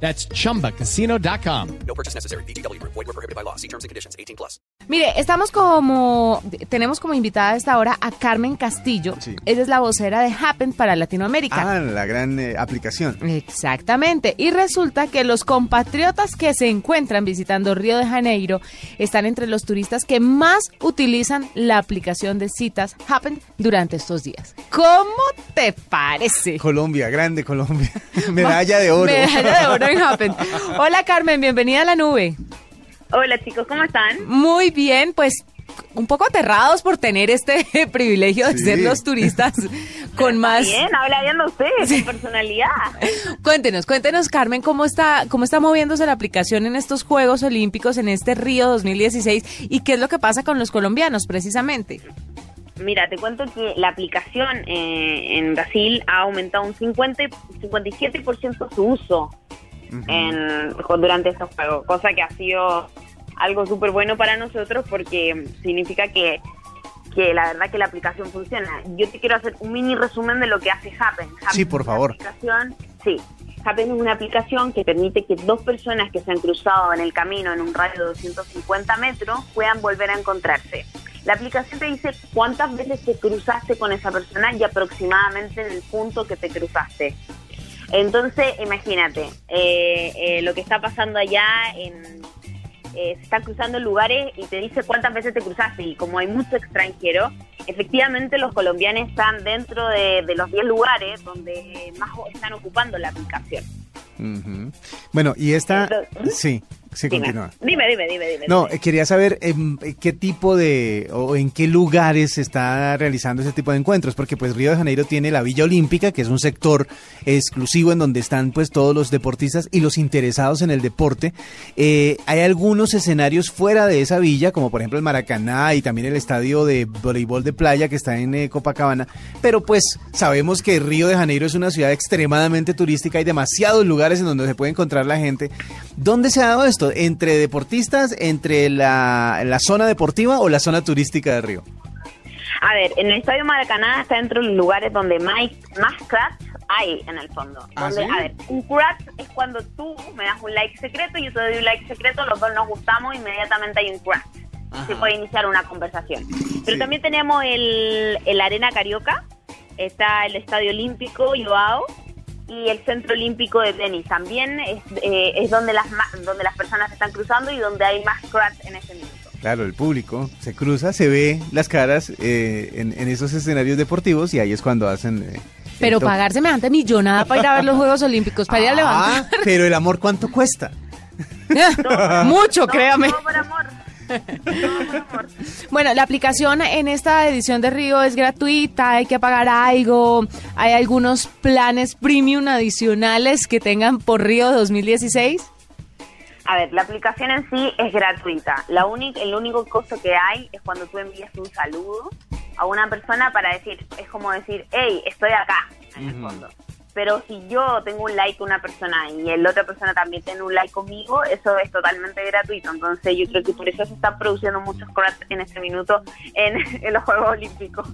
That's chumbacasino.com. No purchase necessary. BGW. Void were prohibited by law. See terms and conditions. 18 plus. Mire, estamos como, tenemos como invitada a esta hora a Carmen Castillo. Sí. Ella es la vocera de Happen para Latinoamérica. Ah, la gran eh, aplicación. Exactamente. Y resulta que los compatriotas que se encuentran visitando Río de Janeiro están entre los turistas que más utilizan la aplicación de citas Happen durante estos días. ¿Cómo te parece? Colombia, grande Colombia. Medalla de oro. Medalla de oro Hola Carmen, bienvenida a la nube. Hola chicos, ¿cómo están? Muy bien, pues un poco aterrados por tener este privilegio de Sí. ser los turistas con más... Bien, habla bien de ustedes, con personalidad. Cuéntenos, cuéntenos Carmen, ¿cómo está, cómo está moviéndose la aplicación en estos Juegos Olímpicos, en este Río 2016 y qué es lo que pasa con los colombianos precisamente? Mira, te cuento que la aplicación eh, en Brasil ha aumentado un 50, y- 57% su uso en, durante estos juegos, cosa que ha sido algo súper bueno para nosotros porque significa que, que la verdad que la aplicación funciona. Yo te quiero hacer un mini resumen de lo que hace Happen. Happen Sí, por favor. aplicación- sí, Happen es una aplicación que permite que dos personas que se han cruzado en el camino en un radio de 250 metros puedan volver a encontrarse. La aplicación te dice cuántas veces te cruzaste con esa persona y aproximadamente en el punto que te cruzaste. Entonces, imagínate, eh, eh, lo que está pasando allá en... eh, se están cruzando lugares y te dice cuántas veces te cruzaste y como hay mucho extranjero, efectivamente los colombianos están dentro de, de los 10 lugares donde más están ocupando la aplicación. Bueno, y esta... Entonces- Sí, sí, Dime, continúa. dime, dime, dime. dime, No, dime. eh, quería saber em, eh, qué tipo de o en qué lugares se está realizando ese tipo de encuentros, porque pues Río de Janeiro tiene la Villa Olímpica, que es un sector exclusivo en donde están pues todos los deportistas y los interesados en el deporte. Eh, hay algunos escenarios fuera de esa villa, como por ejemplo el Maracaná y también el estadio de voleibol de playa que está en eh, Copacabana, pero pues sabemos que Río de Janeiro es una ciudad extremadamente turística, hay demasiados lugares en donde se puede encontrar la gente. ¿Dónde se ha dado esto? ¿Entre deportistas, entre la, la zona deportiva o la zona turística de Río? A ver, en el Estadio Maracaná está dentro de los lugares donde más, más cracks hay en el fondo. ¿Ah, donde, sí? A ver, un crack es cuando tú me das un like secreto y yo te doy un like secreto, los dos nos gustamos, inmediatamente hay un crack. Se puede iniciar una conversación. Pero Sí. también tenemos el, el Arena Carioca, está el Estadio Olímpico Joao y el Centro Olímpico de Tenis. También es, eh, es donde, las ma- donde las personas se están cruzando y donde hay más cracks en ese minuto. Claro, el público se cruza, se ve las caras eh, en, en esos escenarios deportivos y ahí es cuando hacen... eh, Pero pagar semejante millonada para ir a ver los Juegos Olímpicos, para ir a Ah, levantar. pero el amor, ¿cuánto cuesta? Mucho, créame. Todo por amor. Bueno, la aplicación en esta edición de Río es gratuita, hay que pagar algo, hay algunos planes premium adicionales que tengan por Río 2016. A ver, la aplicación en sí es gratuita. La única, el único costo que hay es cuando tú envías un saludo a una persona para decir, es como decir, hey, estoy acá, en el fondo. Pero si yo tengo un like con una persona y la otra persona también tiene un like conmigo, eso es totalmente gratuito. Entonces yo creo que por eso se están produciendo muchos cracks en este minuto en, en los Juegos Olímpicos.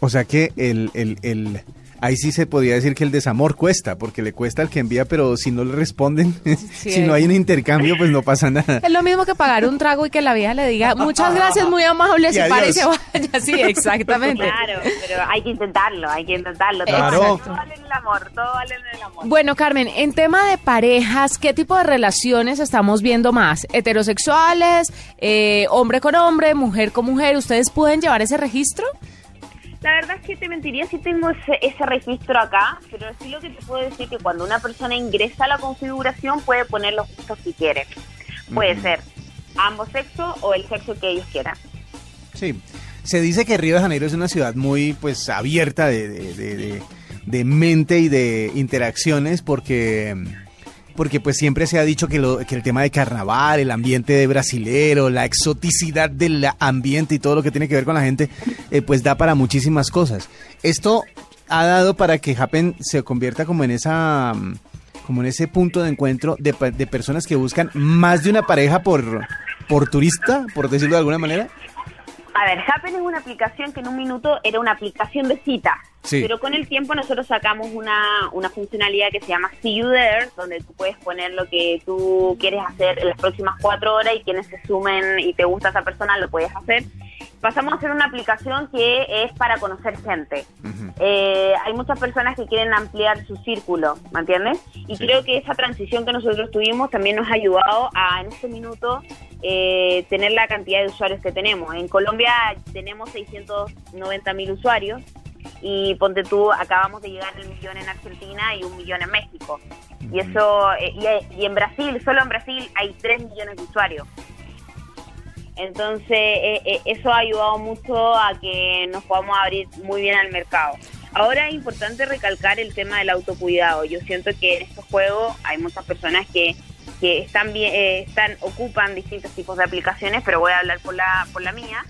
O sea que el, el, el, ahí sí se podría decir que el desamor cuesta, porque le cuesta al que envía, pero si no le responden, si no hay un intercambio, pues no pasa nada. Es lo mismo que pagar un trago y que la vieja le diga, muchas gracias, muy amable, Y se para y se vaya. Sí, exactamente. Claro, pero hay que intentarlo, hay que intentarlo. Todo, Claro. vale- todo vale en el amor, todo vale en el amor. Bueno, Carmen, en tema de parejas, ¿qué tipo de relaciones estamos viendo más? ¿Heterosexuales, eh, hombre con hombre, mujer con mujer? ¿Ustedes pueden llevar ese registro? La verdad es que te mentiría si tengo ese, ese registro acá, pero sí lo que te puedo decir que cuando una persona ingresa a la configuración puede poner los gustos que quiere. Puede ser ambos sexos o el sexo que ellos quieran. Sí. Se dice que Río de Janeiro es una ciudad muy pues abierta de- de- de mente y de interacciones porque porque pues siempre se ha dicho que, lo, que el tema de carnaval, el ambiente de brasilero, la exoticidad del ambiente y todo lo que tiene que ver con la gente, eh, pues da para muchísimas cosas. Esto ha dado para que Happen se convierta como en esa mm, como en ese punto de encuentro de, personas que buscan más de una pareja por, por turista, por decirlo de alguna manera. A ver, Happen es una aplicación que en un minuto era una aplicación de cita. Sí. Pero con el tiempo nosotros sacamos una, una funcionalidad que se llama See You There, donde tú puedes poner lo que tú quieres hacer en las próximas cuatro horas y quienes se sumen y te gusta esa persona lo puedes hacer. Pasamos a hacer una aplicación que es para conocer gente. Eh, hay muchas personas que quieren ampliar su círculo, ¿me entiendes? Y creo que esa transición que nosotros tuvimos también nos ha ayudado a, en este minuto, eh, tener la cantidad de usuarios que tenemos. En Colombia tenemos 690 mil usuarios y ponte tú, acabamos de llegar al millón en Argentina y un millón en México. Y eso, eh, y, y en Brasil, solo en Brasil hay 3 millones de usuarios. Entonces, eh, eh, eso ha ayudado mucho a que nos podamos abrir muy bien al mercado. Ahora es importante recalcar el tema del autocuidado. Yo siento que en estos juegos hay muchas personas que, que están bien, eh, están ocupan distintos tipos de aplicaciones, pero voy a hablar por la por la mía.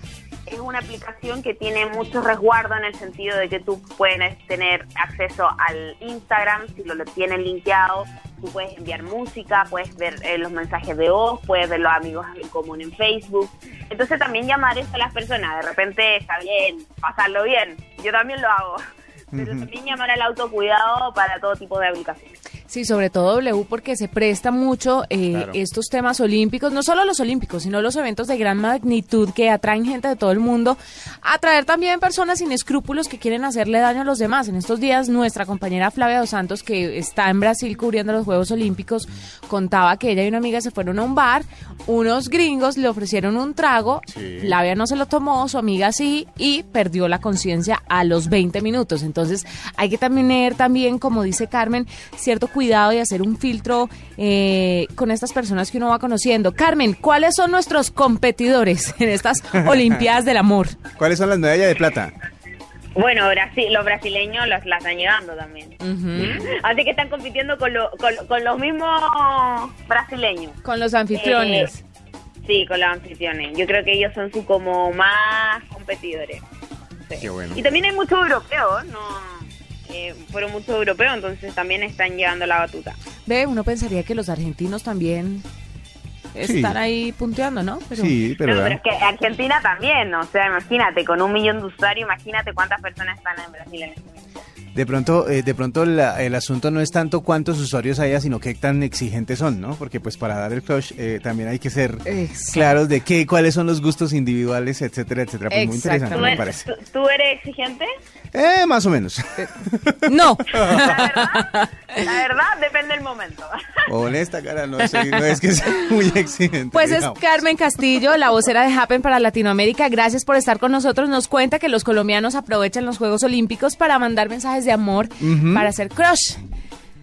Es una aplicación que tiene mucho resguardo en el sentido de que tú puedes tener acceso al Instagram si lo, lo tienen linkeado, tú puedes enviar música, puedes ver eh, los mensajes de voz, puedes ver los amigos en común en Facebook. Entonces también llamar eso a las personas, de repente está bien, pasarlo bien, yo también lo hago, pero también llamar al autocuidado para todo tipo de aplicaciones. Sí, sobre todo W porque se presta mucho eh, Claro. estos temas olímpicos, no solo los olímpicos, sino los eventos de gran magnitud que atraen gente de todo el mundo, atraer también personas sin escrúpulos que quieren hacerle daño a los demás. En estos días nuestra compañera Flavia Dos Santos, que está en Brasil cubriendo los Juegos Olímpicos, contaba que ella y una amiga se fueron a un bar, unos gringos le ofrecieron un trago, Flavia no se lo tomó, su amiga sí, y perdió la conciencia a los 20 minutos. Entonces hay que también tener también, como dice Carmen, cierto cuidado y hacer un filtro eh, con estas personas que uno va conociendo. Carmen, ¿cuáles son nuestros competidores en estas Olimpiadas del Amor? ¿Cuáles son las medallas de plata? Bueno, Brasil, los brasileños las, las están llegando también. Así que están compitiendo con, lo- con, con los mismos brasileños. Con los anfitriones. Eh, sí, con los anfitriones. Yo creo que ellos son su como más competidores. Sí. Qué bueno. Y también hay muchos europeos, ¿no? Eh, fueron muchos europeos, entonces también están llevando la batuta. Ve, uno pensaría que los argentinos también Sí. están ahí punteando, ¿no? Pero Sí, pero, No, pero es que Argentina también, o sea, imagínate, con un millón de usuarios, imagínate cuántas personas están en Brasil en este momento. De pronto, eh, de pronto la- el asunto no es tanto cuántos usuarios haya, sino qué tan exigentes son, ¿no? Porque pues para dar el crush eh, también hay que ser Exacto. claros de qué, cuáles son los gustos individuales, etcétera, etcétera. Pues muy interesante, ¿Tú me parece. tú- tú eres exigente? Eh, más o menos. no. La verdad, la verdad depende del momento. Honesta, cara, no, soy- no es que sea muy exigente. Pues es. Carmen Castillo, la vocera de Happen para Latinoamérica. Gracias por estar con nosotros. Nos cuenta que los colombianos aprovechan los Juegos Olímpicos para mandar mensajes de amor, para hacer crush,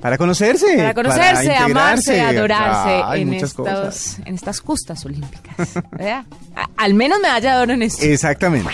Para conocerse. para conocerse, amarse, adorarse en, cosas. estos, en estas justas olímpicas. ¿verdad? A- al menos medalla de oro en esto. Exactamente.